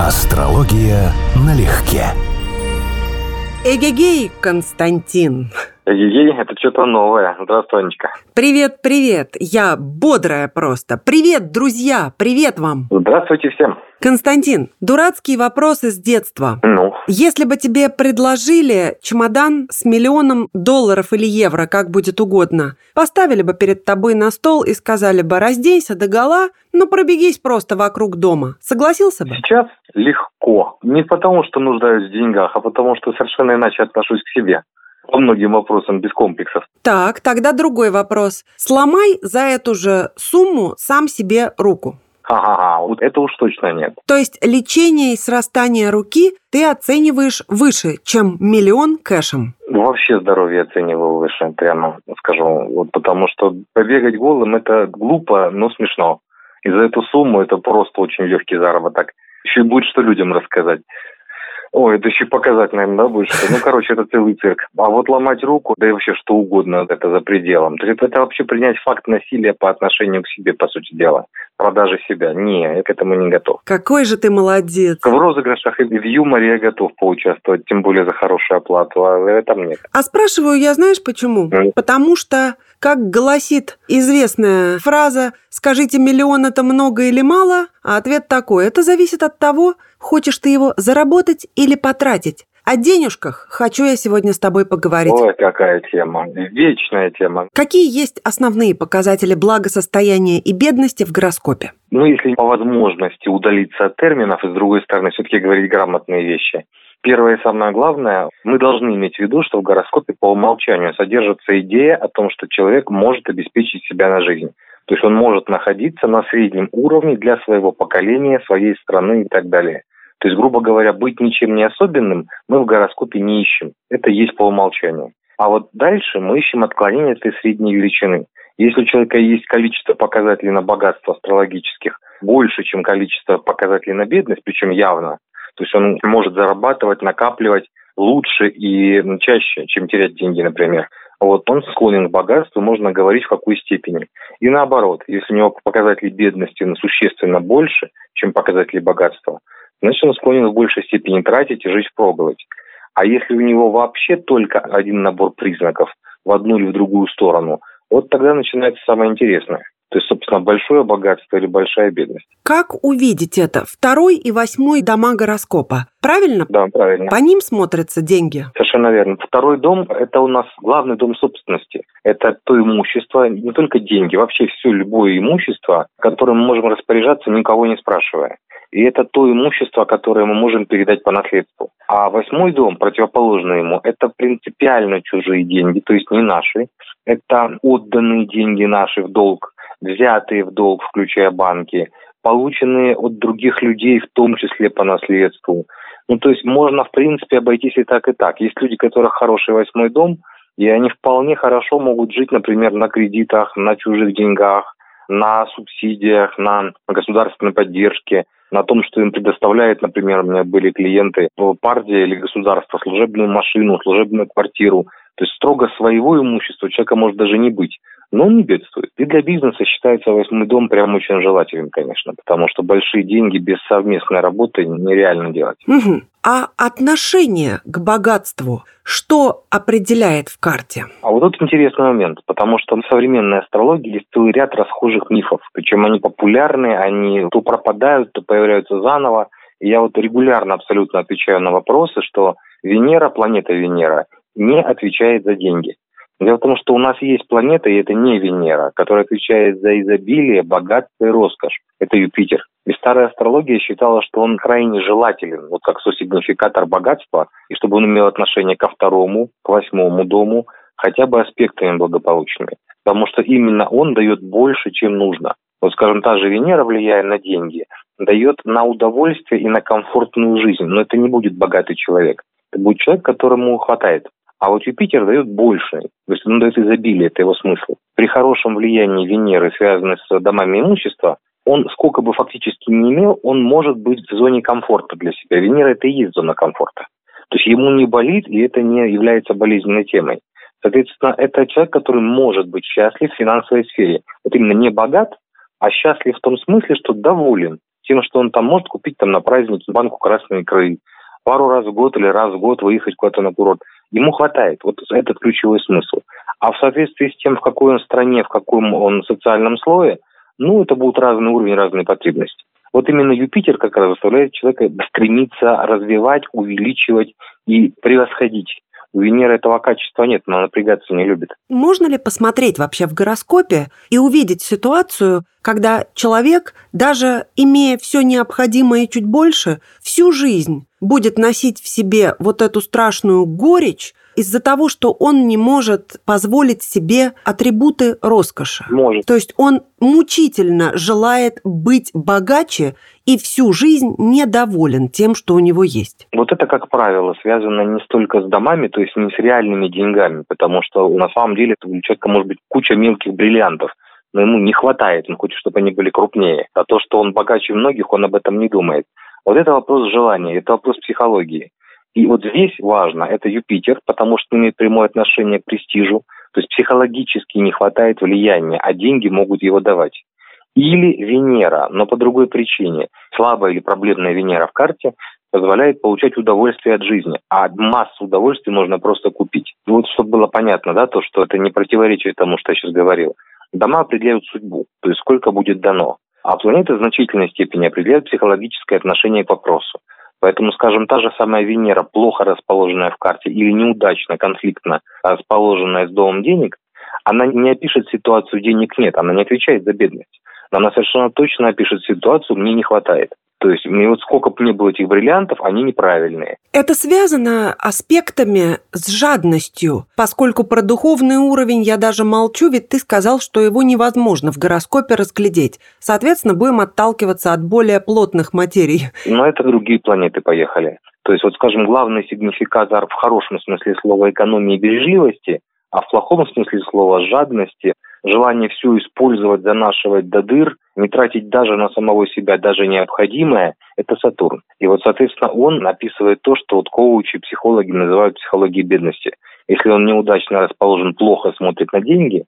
Астрология налегке. Эгегей, Константин. Ей, это что-то новое. Здравствуй, Анечка. Привет, привет. Я бодрая просто. Привет, друзья. Привет вам. Здравствуйте всем. Константин, дурацкий вопрос из детства. Ну, Если бы тебе предложили чемодан с миллионом долларов или евро, как будет угодно, поставили бы перед тобой на стол и сказали бы «разденься догола, но пробегись просто вокруг дома». Согласился бы? сейчас легко. Не потому, что нуждаюсь в деньгах, а потому, что совершенно иначе отношусь к себе. По многим вопросам без комплексов. Так, тогда другой вопрос. Сломай за эту же сумму сам себе руку. Ха-ха-ха, вот это уж точно нет. То есть лечение и срастание руки ты оцениваешь выше, чем миллион кэшем. Вообще здоровье оцениваю выше, прямо скажу. Вот потому что побегать голым это глупо, но смешно. И за эту сумму это просто очень легкий заработок. Еще будет что людям рассказать. Ой, это еще показать, наверное, да, будет что. Ну, короче, это целый цирк. А вот ломать руку, да и вообще что угодно, это за пределом. То есть это вообще принять факт насилия по отношению к себе, по сути дела. Продажи себя. Не, я к этому не готов. Какой же ты молодец. В розыгрышах и в юморе я готов поучаствовать, тем более за хорошую оплату, а в этом нет. А спрашиваю я, знаешь почему? М. Потому что, как гласит известная фраза «скажите, миллион это много или мало?» А ответ такой «это зависит от того, хочешь ты его заработать или потратить». О денежках хочу я сегодня с тобой поговорить. Ой, какая тема. Вечная тема. Какие есть основные показатели благосостояния и бедности в гороскопе? Ну, если по возможности удалиться от терминов и, с другой стороны, все-таки говорить грамотные вещи. Первое и самое главное, мы должны иметь в виду, что в гороскопе по умолчанию содержится идея о том, что человек может обеспечить себя на жизнь. То есть он может находиться на среднем уровне для своего поколения, своей страны и так далее. То есть, грубо говоря, быть ничем не особенным мы в гороскопе не ищем. Это есть по умолчанию. А вот дальше мы ищем отклонение этой средней величины. Если у человека есть количество показателей на богатство астрологических больше, чем количество показателей на бедность, причем явно, то есть он может зарабатывать, накапливать лучше и чаще, чем терять деньги, например. Вот он склонен к богатству, можно говорить в какой степени. И наоборот, если у него показатели бедности существенно больше, чем показатели богатства, значит он склонен в большей степени тратить и жить впроголодь. А если у него вообще только один набор признаков в одну или в другую сторону, вот тогда начинается самое интересное. То есть, собственно, большое богатство или большая бедность. Как увидеть это? Второй и восьмой дома гороскопа. Правильно? Да, правильно. По ним смотрятся деньги. Совершенно верно. Второй дом – это у нас главный дом собственности. Это то имущество, не только деньги, вообще все любое имущество, которым мы можем распоряжаться, никого не спрашивая. И это то имущество, которое мы можем передать по наследству. А восьмой дом, противоположный ему, это принципиально чужие деньги, то есть не наши. Это отданные деньги наши в долг, взятые в долг, включая банки, полученные от других людей, в том числе по наследству. Ну, то есть можно, в принципе, обойтись и так, и так. Есть люди, у которых хороший восьмой дом, и они вполне хорошо могут жить, например, на кредитах, на чужих деньгах, на субсидиях, на государственной поддержке, на том, что им предоставляет, например, у меня были клиенты, э, партия или государство, служебную машину, служебную квартиру. То есть строго своего имущества у человека может даже не быть. Но он не бедствует. И для бизнеса считается восьмой дом прям очень желательным, конечно, потому что большие деньги без совместной работы нереально делать. Мгм. А отношение к богатству, что определяет в карте? А вот тут интересный момент, потому что в современной астрологии есть целый ряд расхожих мифов. Причем они популярны, они то пропадают, то появляются заново. И я вот регулярно абсолютно отвечаю на вопросы, что Венера, планета Венера, не отвечает за деньги. Дело в том, что у нас есть планета, и это не Венера, которая отвечает за изобилие, богатство и роскошь. Это Юпитер. И старая астрология считала, что он крайне желателен, вот как сосигнификатор богатства, и чтобы он имел отношение ко второму, к восьмому дому, хотя бы аспектами благополучными. Потому что именно он дает больше, чем нужно. Вот, скажем, та же Венера, влияя на деньги, дает на удовольствие и на комфортную жизнь. Но это не будет богатый человек. Это будет человек, которому хватает. А вот Юпитер дает больше, то есть он дает изобилие, это его смысл. При хорошем влиянии Венеры, связанной с домами имущества, он сколько бы фактически не имел, он может быть в зоне комфорта для себя. Венера это и есть зона комфорта. То есть ему не болит, и это не является болезненной темой. Соответственно, это человек, который может быть счастлив в финансовой сфере. Вот именно не богат, а счастлив в том смысле, что доволен тем, что он там может купить там на праздники банку красной икры, пару раз в год или раз в год выехать куда-то на курорт. Ему хватает. Вот этот ключевой смысл. А в соответствии с тем, в какой он стране, в каком он социальном слое, ну, это будут разные уровни, разные потребности. Вот именно Юпитер как раз заставляет человека стремиться развивать, увеличивать и превосходить. У Венеры этого качества нет, но напрягаться не любит. Можно ли посмотреть вообще в гороскопе и увидеть ситуацию, когда человек, даже имея все необходимое и чуть больше, всю жизнь будет носить в себе вот эту страшную горечь, из-за того, что он не может позволить себе атрибуты роскоши. Может. То есть он мучительно желает быть богаче и всю жизнь недоволен тем, что у него есть. Вот это, как правило, связано не столько с домами, то есть не с реальными деньгами, потому что на самом деле у человека может быть куча мелких бриллиантов, но ему не хватает, он хочет, чтобы они были крупнее. А то, что он богаче многих, он об этом не думает. Вот это вопрос желания, это вопрос психологии. И вот здесь важно, это Юпитер, потому что имеет прямое отношение к престижу, то есть психологически не хватает влияния, а деньги могут его давать. Или Венера, но по другой причине. Слабая или проблемная Венера в карте позволяет получать удовольствие от жизни, а массу удовольствия можно просто купить. Вот чтобы было понятно, да, то, что это не противоречит тому, что я сейчас говорил. Дома определяют судьбу, то есть сколько будет дано. А планеты в значительной степени определяют психологическое отношение к вопросу. Поэтому, скажем, та же самая Венера, плохо расположенная в карте или неудачно, конфликтно расположенная с домом денег, она не опишет ситуацию «денег нет», она не отвечает за бедность. Но она совершенно точно опишет ситуацию «мне не хватает». То есть мне вот сколько бы ни было этих бриллиантов, они неправильные. Это связано аспектами с жадностью, поскольку про духовный уровень я даже молчу, ведь ты сказал, что его невозможно в гороскопе разглядеть. Соответственно, будем отталкиваться от более плотных материй. Но это другие планеты поехали. То есть, вот, скажем, главный сигнификатор в хорошем смысле слова экономии и бережливости, а в плохом смысле слова жадности – желание все использовать, занашивать до дыр, не тратить даже на самого себя, даже необходимое, это Сатурн. И вот, соответственно, он описывает то, что вот коучи, психологи называют психологией бедности. Если он неудачно расположен, плохо смотрит на деньги,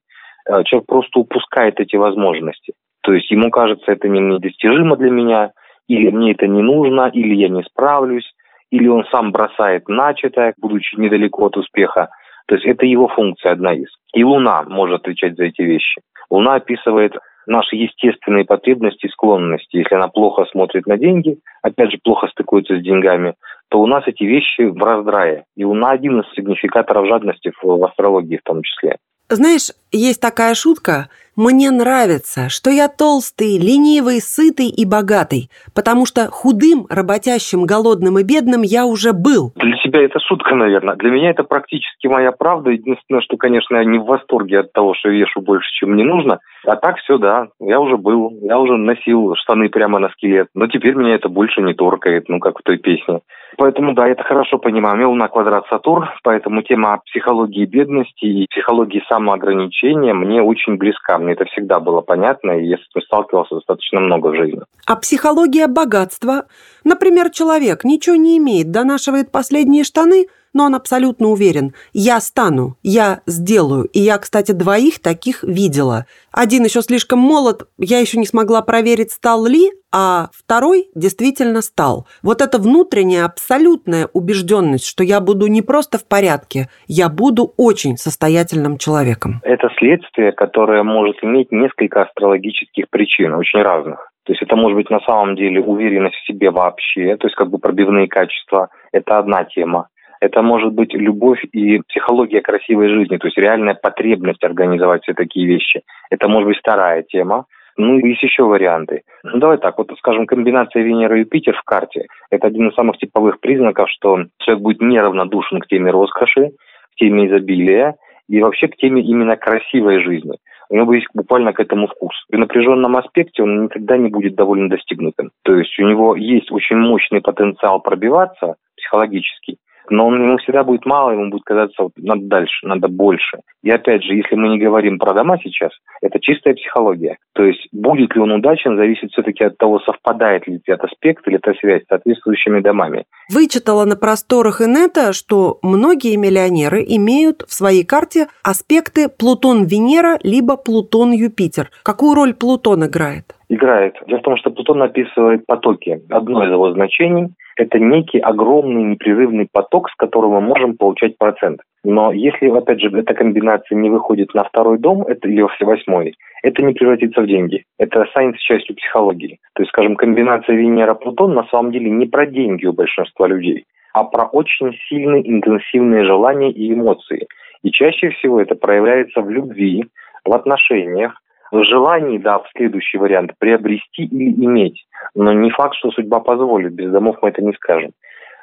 э, человек просто упускает эти возможности. То есть ему кажется, это недостижимо для меня, или мне это не нужно, или я не справлюсь, или он сам бросает начатое, будучи недалеко от успеха. То есть это его функция одна из. И Луна может отвечать за эти вещи. Луна описывает наши естественные потребности и склонности. Если она плохо смотрит на деньги, опять же, плохо стыкуется с деньгами, то у нас эти вещи в раздрае. И Луна один из сигнификаторов жадности в астрологии в том числе. Знаешь, есть такая шутка. Мне нравится, что я толстый, ленивый, сытый и богатый, потому что худым, работящим, голодным и бедным я уже был. Для тебя это шутка, наверное. Для меня это практически моя правда. Единственное, что, конечно, я не в восторге от того, что вешу больше, чем мне нужно. А так все, да, я уже был. Я уже носил штаны прямо на скелет. Но теперь меня это больше не торкает, ну, как в той песне. Поэтому, да, это хорошо понимаю. Мел на квадрат Сатурн, поэтому тема психологии бедности и психологии самоограничения мне очень близка. Мне это всегда было понятно, и я с этим сталкивался достаточно много в жизни. А психология богатства? Например, человек ничего не имеет, донашивает последние штаны – но он абсолютно уверен. Я стану, я сделаю. И я, кстати, двоих таких видела. Один еще слишком молод, я еще не смогла проверить, стал ли, а второй действительно стал. Вот эта внутренняя абсолютная убежденность, что я буду не просто в порядке, я буду очень состоятельным человеком. Это следствие, которое может иметь несколько астрологических причин, очень разных. То есть это может быть на самом деле уверенность в себе вообще, то есть как бы пробивные качества. Это одна тема. Это может быть любовь и психология красивой жизни, то есть реальная потребность организовать все такие вещи. Это может быть вторая тема. Ну, есть еще варианты. Ну, давай так, вот, скажем, комбинация Венера и Юпитер в карте – это один из самых типовых признаков, что человек будет неравнодушен к теме роскоши, к теме изобилия и вообще к теме именно красивой жизни. У него есть буквально к этому вкус. В напряженном аспекте он никогда не будет довольно достигнутым. То есть у него есть очень мощный потенциал пробиваться психологический, Но он, ему всегда будет мало, ему будет казаться, вот, надо дальше, надо больше. И опять же, если мы не говорим про дома сейчас, это чистая психология. То есть будет ли он удачен, зависит все-таки от того, совпадает ли этот аспект или эта связь с соответствующими домами. Вычитала на просторах инета, что многие миллионеры имеют в своей карте аспекты Плутон-Венера либо Плутон-Юпитер. Какую роль Плутон играет? Играет. Дело в том, что Плутон описывает потоки. Одно из его значений – это некий огромный непрерывный поток, с которого мы можем получать процент. Но если, опять же, эта комбинация не выходит на второй дом, это или во восьмой, это не превратится в деньги. Это останется частью психологии. То есть, скажем, комбинация Венера-Плутон на самом деле не про деньги у большинства людей, а про очень сильные интенсивные желания и эмоции. И чаще всего это проявляется в любви, в отношениях, в желании, да, в следующий вариант, приобрести или иметь. Но не факт, что судьба позволит. Без домов мы это не скажем.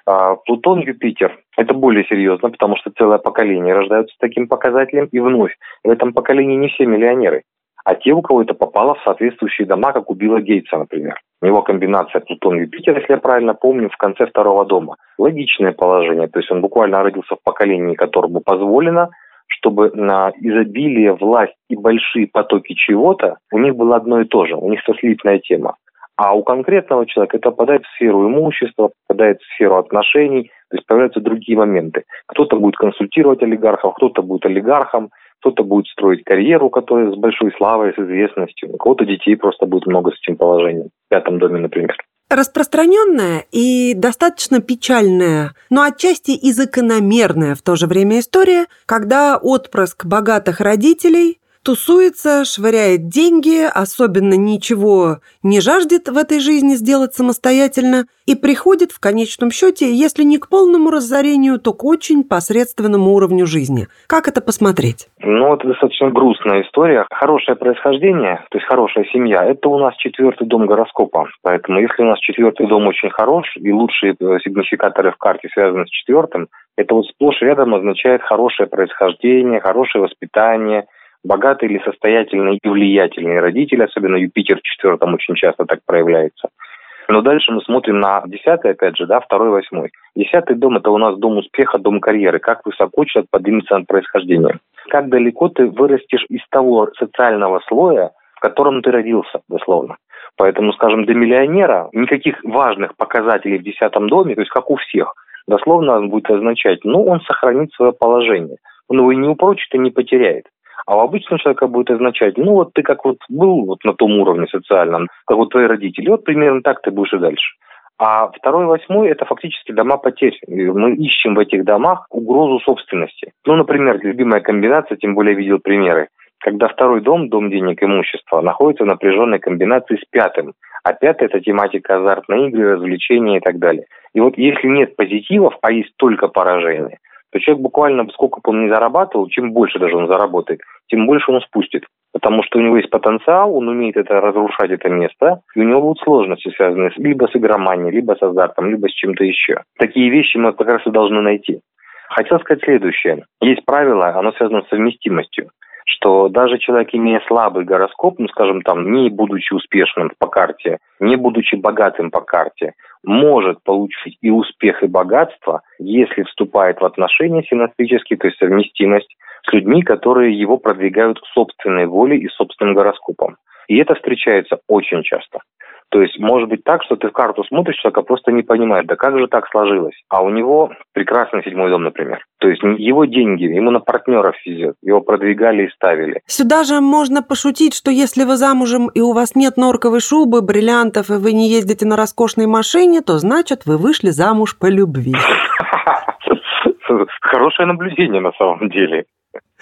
А, Плутон, Юпитер – это более серьезно, потому что целое поколение рождаются с таким показателем. И вновь, в этом поколении не все миллионеры. А те, у кого это попало в соответствующие дома, как у Билла Гейтса, например. У него комбинация Плутон-Юпитер, если я правильно помню, в конце второго дома. Логичное положение, то есть он буквально родился в поколении, которому позволено – чтобы на изобилие, власть и большие потоки чего-то у них было одно и то же, у них слитная тема. А у конкретного человека это попадает в сферу имущества, попадает в сферу отношений, то есть появляются другие моменты. Кто-то будет консультировать олигархов, кто-то будет олигархом, кто-то будет строить карьеру, которая с большой славой, с известностью. У кого-то детей просто будет много с этим положением. В пятом доме, например распространенная и достаточно печальная, но отчасти и закономерная в то же время история, когда отпрыск богатых родителей тусуется, швыряет деньги, особенно ничего не жаждет в этой жизни сделать самостоятельно и приходит в конечном счете, если не к полному разорению, то к очень посредственному уровню жизни. Как это посмотреть? Ну, это достаточно грустная история. Хорошее происхождение, то есть хорошая семья, это у нас четвертый дом гороскопа. Поэтому если у нас четвертый дом очень хорош, и лучшие э, сигнификаторы в карте связаны с четвертым, это вот сплошь рядом означает хорошее происхождение, хорошее воспитание – богатые или состоятельные и влиятельные родители, особенно Юпитер в четвертом очень часто так проявляется. Но дальше мы смотрим на десятый, опять же, да, второй, восьмой. Десятый дом – это у нас дом успеха, дом карьеры. Как высоко человек поднимется над происхождением. Как далеко ты вырастешь из того социального слоя, в котором ты родился, дословно. Поэтому, скажем, для миллионера никаких важных показателей в десятом доме, то есть как у всех, дословно он будет означать, ну, он сохранит свое положение. Он его не упрочит, и не потеряет. А у обычного человека будет означать, ну вот ты как вот был вот на том уровне социальном, как вот твои родители, вот примерно так ты будешь и дальше. А второй, восьмой – это фактически дома потерь. Мы ищем в этих домах угрозу собственности. Ну, например, любимая комбинация, тем более видел примеры, когда второй дом, дом денег, имущества, находится в напряженной комбинации с пятым. А пятый – это тематика азартные игры, развлечения и так далее. И вот если нет позитивов, а есть только поражения, то человек буквально, сколько бы он ни зарабатывал, чем больше даже он заработает, тем больше он спустит. Потому что у него есть потенциал, он умеет это разрушать, это место, и у него будут сложности, связанные с, либо с игроманией, либо с азартом, либо с чем-то еще. Такие вещи мы как раз и должны найти. Хотел сказать следующее. Есть правило, оно связано с совместимостью что даже человек, имея слабый гороскоп, ну, скажем, там, не будучи успешным по карте, не будучи богатым по карте, может получить и успех, и богатство, если вступает в отношения синастрические, то есть совместимость, с людьми, которые его продвигают собственной волей и собственным гороскопом. И это встречается очень часто. То есть может быть так, что ты в карту смотришь, человек просто не понимает, да как же так сложилось. А у него прекрасный седьмой дом, например. То есть его деньги, ему на партнеров везет, его продвигали и ставили. Сюда же можно пошутить, что если вы замужем и у вас нет норковой шубы, бриллиантов, и вы не ездите на роскошной машине, то значит вы вышли замуж по любви. Хорошее наблюдение на самом деле.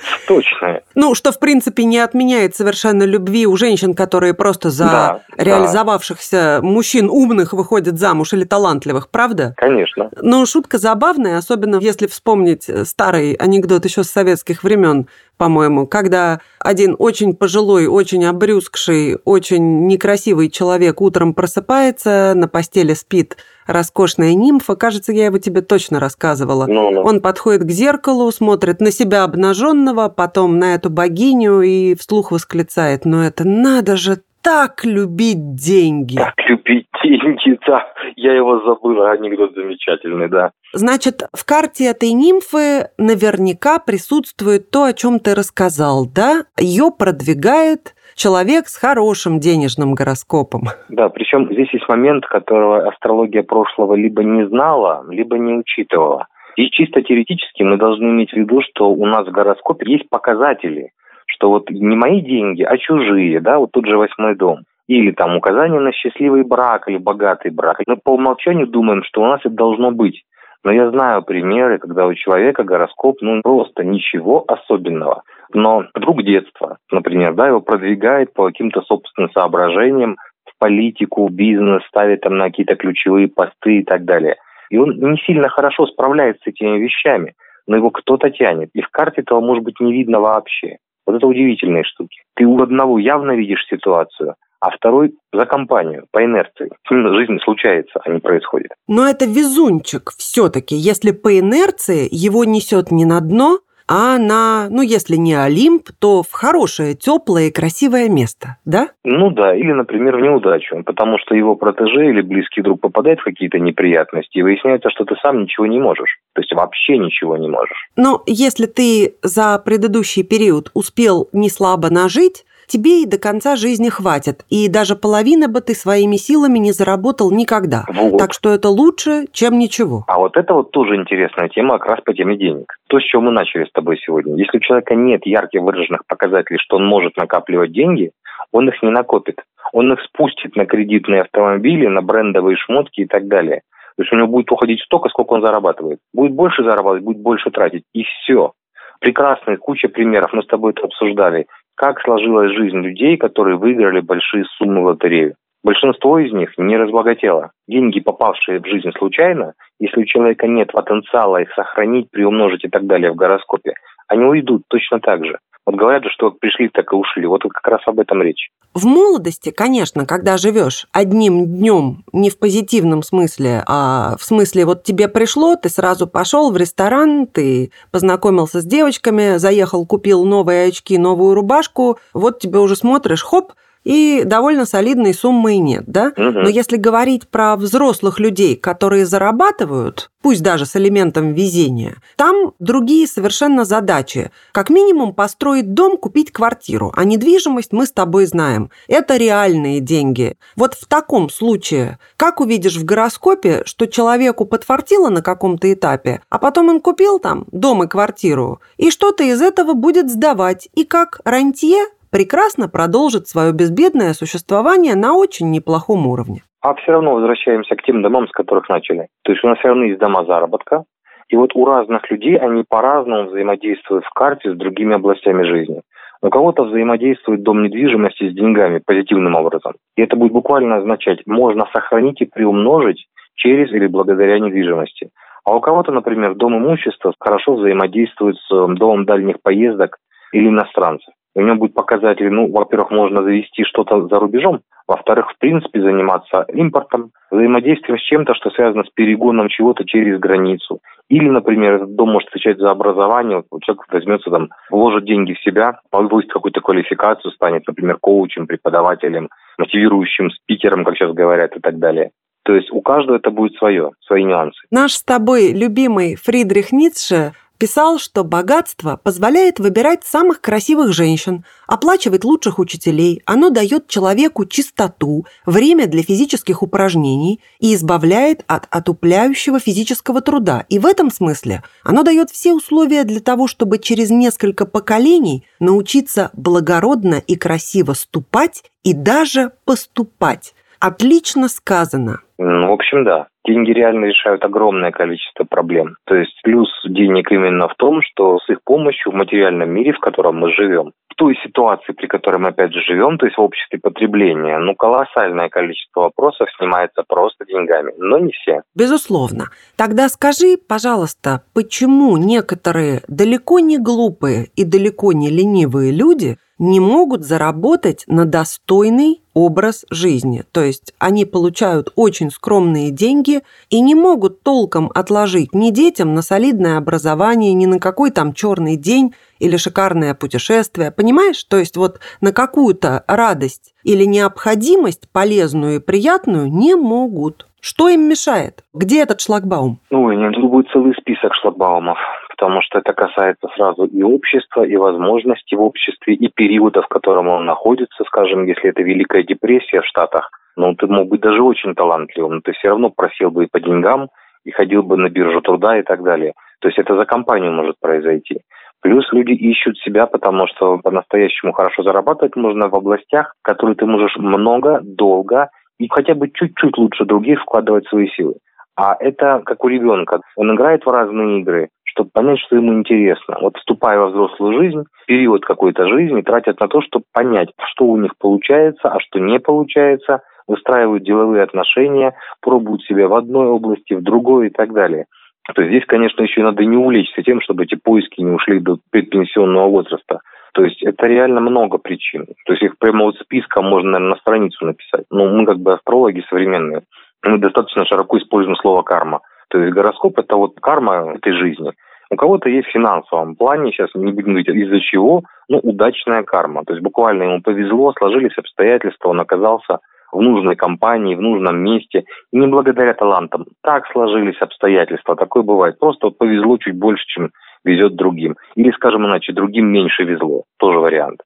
Точно. Ну, что, в принципе, не отменяет совершенно любви у женщин, которые просто за да, реализовавшихся да. мужчин умных выходят замуж или талантливых, правда? Конечно. Но шутка забавная, особенно если вспомнить старый анекдот еще с советских времен, по-моему, когда один очень пожилой, очень обрюзгший, очень некрасивый человек утром просыпается, на постели спит роскошная нимфа. Кажется, я его тебе точно рассказывала. Ну, ну. Он подходит к зеркалу, смотрит на себя обнаженного, потом на эту богиню и вслух восклицает, ну это надо же так любить деньги. Так любить деньги, да. Я его забыл, анекдот замечательный, да. Значит, в карте этой нимфы наверняка присутствует то, о чем ты рассказал, да? Ее продвигает человек с хорошим денежным гороскопом. Да, причем здесь есть момент, которого астрология прошлого либо не знала, либо не учитывала. И чисто теоретически мы должны иметь в виду, что у нас в гороскопе есть показатели, что вот не мои деньги, а чужие, да, вот тут же восьмой дом. Или там указание на счастливый брак или богатый брак. Мы по умолчанию думаем, что у нас это должно быть. Но я знаю примеры, когда у человека гороскоп, ну, просто ничего особенного. Но друг детства, например, да, его продвигает по каким-то собственным соображениям в политику, бизнес, ставит там на какие-то ключевые посты и так далее – и он не сильно хорошо справляется с этими вещами, но его кто-то тянет. И в карте этого, может быть, не видно вообще. Вот это удивительные штуки. Ты у одного явно видишь ситуацию, а второй за компанию, по инерции. Жизнь случается, а не происходит. Но это везунчик все-таки. Если по инерции его несет не на дно, а на, ну, если не Олимп, то в хорошее, теплое и красивое место, да? Ну да, или, например, в неудачу, потому что его протеже или близкий друг попадает в какие-то неприятности, и выясняется, что ты сам ничего не можешь, то есть вообще ничего не можешь. Но если ты за предыдущий период успел не слабо нажить, тебе и до конца жизни хватит, и даже половины бы ты своими силами не заработал никогда. Вот. Так что это лучше, чем ничего. А вот это вот тоже интересная тема как раз по теме денег. То, с чего мы начали с тобой сегодня. Если у человека нет ярких выраженных показателей, что он может накапливать деньги, он их не накопит. Он их спустит на кредитные автомобили, на брендовые шмотки и так далее. То есть у него будет уходить столько, сколько он зарабатывает. Будет больше зарабатывать, будет больше тратить. И все. Прекрасная куча примеров. Мы с тобой это обсуждали как сложилась жизнь людей, которые выиграли большие суммы в лотерею. Большинство из них не разбогатело. Деньги, попавшие в жизнь случайно, если у человека нет потенциала их сохранить, приумножить и так далее в гороскопе, они уйдут точно так же. Вот говорят же, что пришли, так и ушли. Вот как раз об этом речь. В молодости, конечно, когда живешь одним днем, не в позитивном смысле, а в смысле вот тебе пришло, ты сразу пошел в ресторан, ты познакомился с девочками, заехал, купил новые очки, новую рубашку, вот тебе уже смотришь, хоп, и довольно солидной суммы нет, да? Угу. Но если говорить про взрослых людей, которые зарабатывают, пусть даже с элементом везения, там другие совершенно задачи. Как минимум построить дом, купить квартиру, а недвижимость мы с тобой знаем. Это реальные деньги. Вот в таком случае, как увидишь в гороскопе, что человеку подфартило на каком-то этапе, а потом он купил там дом и квартиру, и что-то из этого будет сдавать, и как рантье прекрасно продолжит свое безбедное существование на очень неплохом уровне. А все равно возвращаемся к тем домам, с которых начали. То есть у нас все равно есть дома заработка, и вот у разных людей они по-разному взаимодействуют в карте с другими областями жизни. У кого-то взаимодействует дом недвижимости с деньгами позитивным образом. И это будет буквально означать, можно сохранить и приумножить через или благодаря недвижимости. А у кого-то, например, дом имущества хорошо взаимодействует с э, домом дальних поездок или иностранцев у него будет показатели, ну, во-первых, можно завести что-то за рубежом, во-вторых, в принципе, заниматься импортом, взаимодействием с чем-то, что связано с перегоном чего-то через границу. Или, например, этот дом может отвечать за образование, вот человек возьмется там, вложит деньги в себя, повысит какую-то квалификацию, станет, например, коучем, преподавателем, мотивирующим спикером, как сейчас говорят, и так далее. То есть у каждого это будет свое, свои нюансы. Наш с тобой любимый Фридрих Ницше писал, что богатство позволяет выбирать самых красивых женщин, оплачивать лучших учителей, оно дает человеку чистоту, время для физических упражнений и избавляет от отупляющего физического труда. И в этом смысле оно дает все условия для того, чтобы через несколько поколений научиться благородно и красиво ступать и даже поступать. Отлично сказано. В общем, да. Деньги реально решают огромное количество проблем. То есть плюс денег именно в том, что с их помощью в материальном мире, в котором мы живем, в той ситуации, при которой мы опять же живем, то есть в обществе потребления, ну, колоссальное количество вопросов снимается просто деньгами, но не все. Безусловно. Тогда скажи, пожалуйста, почему некоторые далеко не глупые и далеко не ленивые люди не могут заработать на достойный образ жизни. То есть они получают очень скромные деньги и не могут толком отложить ни детям на солидное образование, ни на какой там черный день или шикарное путешествие, понимаешь? То есть вот на какую-то радость или необходимость полезную и приятную не могут. Что им мешает? Где этот шлагбаум? Ой, тут будет целый список шлагбаумов, потому что это касается сразу и общества, и возможностей в обществе, и периода, в котором он находится, скажем, если это Великая депрессия в Штатах, ну, ты мог быть даже очень талантливым, но ты все равно просил бы и по деньгам, и ходил бы на биржу труда и так далее. То есть это за компанию может произойти. Плюс люди ищут себя, потому что по-настоящему хорошо зарабатывать можно в областях, в которые ты можешь много, долго и хотя бы чуть-чуть лучше других вкладывать свои силы. А это как у ребенка. Он играет в разные игры, чтобы понять, что ему интересно. Вот вступая во взрослую жизнь, период какой-то жизни тратят на то, чтобы понять, что у них получается, а что не получается, выстраивают деловые отношения, пробуют себя в одной области, в другой и так далее. То есть здесь, конечно, еще надо не увлечься тем, чтобы эти поиски не ушли до предпенсионного возраста. То есть это реально много причин. То есть их прямо вот списком можно, наверное, на страницу написать. Но мы как бы астрологи современные, мы достаточно широко используем слово карма. То есть гороскоп – это вот карма этой жизни. У кого-то есть в финансовом плане, сейчас не будем говорить из-за чего, но удачная карма. То есть буквально ему повезло, сложились обстоятельства, он оказался в нужной компании, в нужном месте. Не благодаря талантам. Так сложились обстоятельства, такое бывает. Просто вот повезло чуть больше, чем везет другим. Или, скажем иначе, другим меньше везло. Тоже вариант.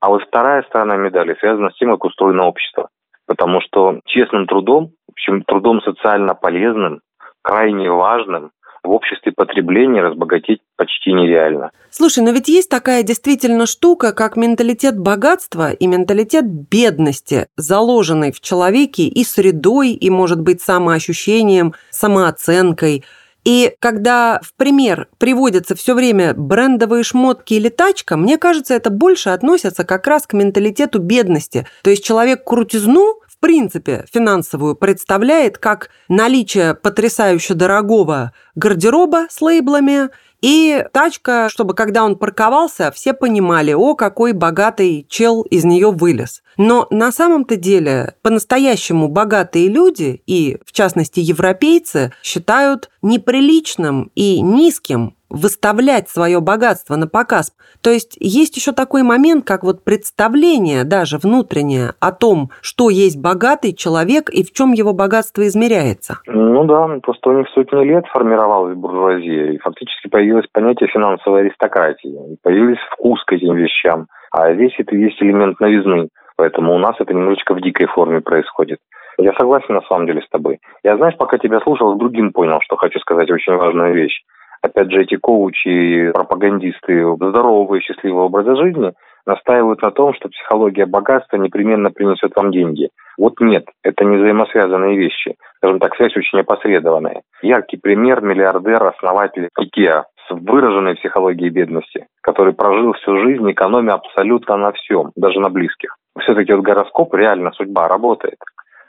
А вот вторая сторона медали связана с тем, как устроено общество. Потому что честным трудом, в общем, трудом социально полезным, крайне важным, в обществе потребления разбогатеть почти нереально. Слушай, но ведь есть такая действительно штука, как менталитет богатства и менталитет бедности, заложенный в человеке и средой, и, может быть, самоощущением, самооценкой – и когда в пример приводятся все время брендовые шмотки или тачка, мне кажется, это больше относится как раз к менталитету бедности. То есть человек крутизну принципе, финансовую представляет как наличие потрясающе дорогого гардероба с лейблами и тачка, чтобы когда он парковался, все понимали, о, какой богатый чел из нее вылез. Но на самом-то деле по-настоящему богатые люди, и в частности европейцы, считают неприличным и низким выставлять свое богатство на показ. То есть есть еще такой момент, как вот представление даже внутреннее о том, что есть богатый человек и в чем его богатство измеряется. Ну да, просто у них сотни лет формировалась буржуазия, и фактически появилось понятие финансовой аристократии, появился вкус к этим вещам. А здесь это есть элемент новизны, поэтому у нас это немножечко в дикой форме происходит. Я согласен на самом деле с тобой. Я, знаешь, пока тебя слушал, с другим понял, что хочу сказать очень важную вещь опять же, эти коучи, пропагандисты здорового и счастливого образа жизни настаивают на том, что психология богатства непременно принесет вам деньги. Вот нет, это не взаимосвязанные вещи. Скажем так, связь очень опосредованная. Яркий пример – миллиардер, основатель IKEA с выраженной психологией бедности, который прожил всю жизнь, экономя абсолютно на всем, даже на близких. Все-таки вот гороскоп, реально судьба работает.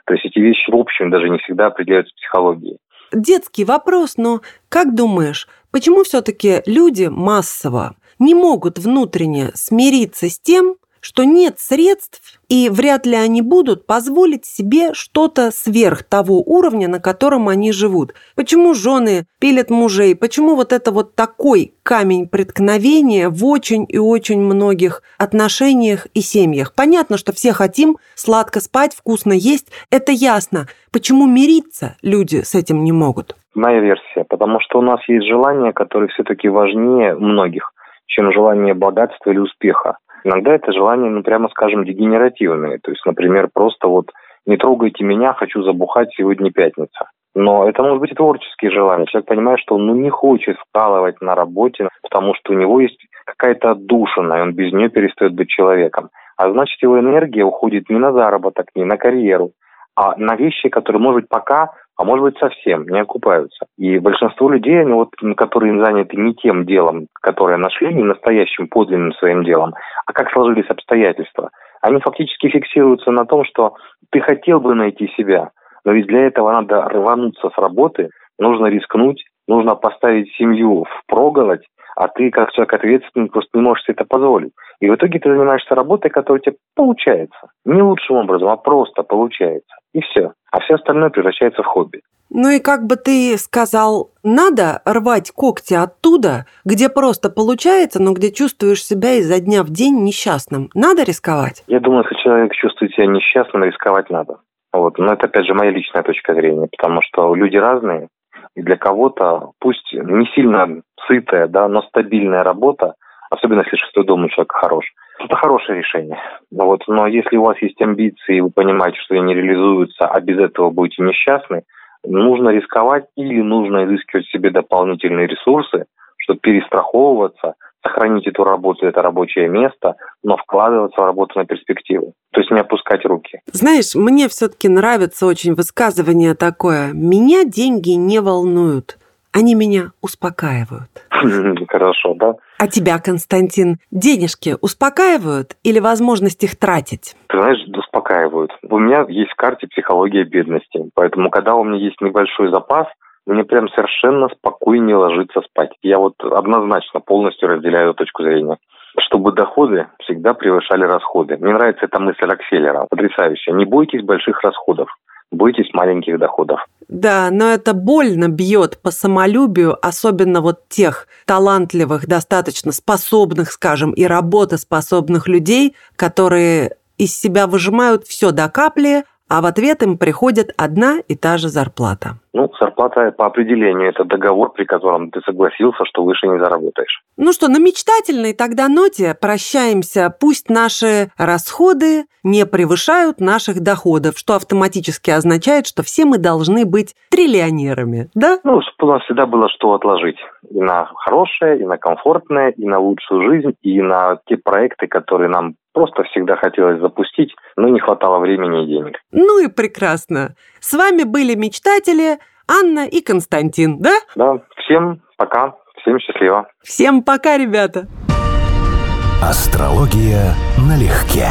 То есть эти вещи в общем даже не всегда определяются психологией детский вопрос, но как думаешь, почему все-таки люди массово не могут внутренне смириться с тем, что нет средств, и вряд ли они будут позволить себе что-то сверх того уровня, на котором они живут. Почему жены пилят мужей? Почему вот это вот такой камень преткновения в очень и очень многих отношениях и семьях? Понятно, что все хотим сладко спать, вкусно есть, это ясно. Почему мириться люди с этим не могут? Моя версия, потому что у нас есть желания, которые все-таки важнее многих, чем желание богатства или успеха. Иногда это желание, ну, прямо скажем, дегенеративные. То есть, например, просто вот «не трогайте меня, хочу забухать, сегодня пятница». Но это может быть и творческие желания. Человек понимает, что он ну, не хочет вкалывать на работе, потому что у него есть какая-то отдушина, и он без нее перестает быть человеком. А значит, его энергия уходит не на заработок, не на карьеру, а на вещи, которые, может быть, пока а может быть совсем не окупаются. И большинство людей, они вот, которые заняты не тем делом, которое нашли, не настоящим подлинным своим делом, а как сложились обстоятельства, они фактически фиксируются на том, что ты хотел бы найти себя, но ведь для этого надо рвануться с работы, нужно рискнуть, нужно поставить семью в проголодь, а ты, как человек ответственный, просто не можешь себе это позволить. И в итоге ты занимаешься работой, которая у тебя получается. Не лучшим образом, а просто получается. И все. А все остальное превращается в хобби. Ну и как бы ты сказал, надо рвать когти оттуда, где просто получается, но где чувствуешь себя изо дня в день несчастным. Надо рисковать? Я думаю, если человек чувствует себя несчастным, рисковать надо. Вот. Но это, опять же, моя личная точка зрения, потому что люди разные, и для кого-то, пусть не сильно сытая, да, но стабильная работа, особенно если шестой дом у человека хорош, это хорошее решение. Вот. Но если у вас есть амбиции, и вы понимаете, что они не реализуются, а без этого будете несчастны, нужно рисковать или нужно изыскивать себе дополнительные ресурсы, чтобы перестраховываться, сохранить эту работу, это рабочее место, но вкладываться в работу на перспективу. То есть не опускать руки. Знаешь, мне все-таки нравится очень высказывание такое. Меня деньги не волнуют. Они меня успокаивают. Хорошо, да? А тебя, Константин, денежки успокаивают или возможность их тратить? Ты знаешь, успокаивают. У меня есть в карте психология бедности. Поэтому, когда у меня есть небольшой запас, мне прям совершенно спокойнее ложиться спать. Я вот однозначно полностью разделяю эту точку зрения. Чтобы доходы всегда превышали расходы. Мне нравится эта мысль Рокфеллера. Потрясающая. Не бойтесь больших расходов бойтесь маленьких доходов. Да, но это больно бьет по самолюбию, особенно вот тех талантливых, достаточно способных, скажем, и работоспособных людей, которые из себя выжимают все до капли, а в ответ им приходит одна и та же зарплата. Ну, зарплата по определению – это договор, при котором ты согласился, что выше не заработаешь. Ну что, на мечтательной тогда ноте прощаемся. Пусть наши расходы не превышают наших доходов, что автоматически означает, что все мы должны быть триллионерами, да? Ну, у нас всегда было что отложить. И на хорошее, и на комфортное, и на лучшую жизнь, и на те проекты, которые нам Просто всегда хотелось запустить, но не хватало времени и денег. Ну и прекрасно. С вами были мечтатели Анна и Константин, да? Да. Всем пока. Всем счастливо. Всем пока, ребята. Астрология налегке.